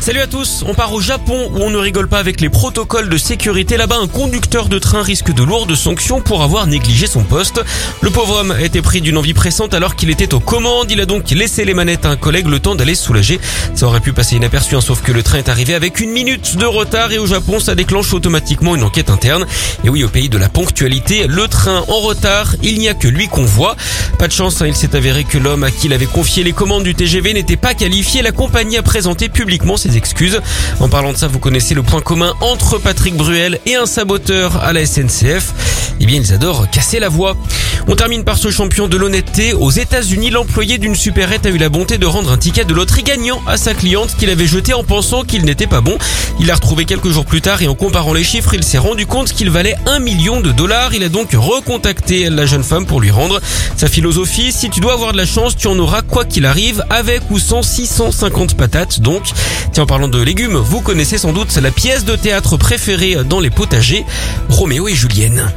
Salut à tous, on part au Japon où on ne rigole pas avec les protocoles de sécurité. Là-bas, un conducteur de train risque de lourdes sanctions pour avoir négligé son poste. Le pauvre homme a été pris d'une envie pressante alors qu'il était aux commandes. Il a donc laissé les manettes à un collègue le temps d'aller se soulager. Ça aurait pu passer inaperçu, hein, sauf que le train est arrivé avec une minute de retard et au Japon, ça déclenche automatiquement une enquête interne. Et oui, au pays de la ponctualité, le train en retard, il n'y a que lui qu'on voit. Pas de chance, hein, il s'est avéré que l'homme à qui il avait confié les commandes du TGV n'était pas qualifié. La compagnie a présenté publiquement ses En parlant de ça, vous connaissez le point commun entre Patrick Bruel et un saboteur à la SNCF. Eh bien, ils adorent casser la voix. On termine par ce champion de l'honnêteté. Aux États-Unis, l'employé d'une supérette a eu la bonté de rendre un ticket de loterie gagnant à sa cliente qu'il avait jeté en pensant qu'il n'était pas bon. Il l'a retrouvé quelques jours plus tard et en comparant les chiffres, il s'est rendu compte qu'il valait un million de dollars. Il a donc recontacté la jeune femme pour lui rendre sa philosophie. Si tu dois avoir de la chance, tu en auras quoi qu'il arrive, avec ou sans 650 patates. Donc, tiens, en parlant de légumes, vous connaissez sans doute la pièce de théâtre préférée dans les potagers, Roméo et Julienne.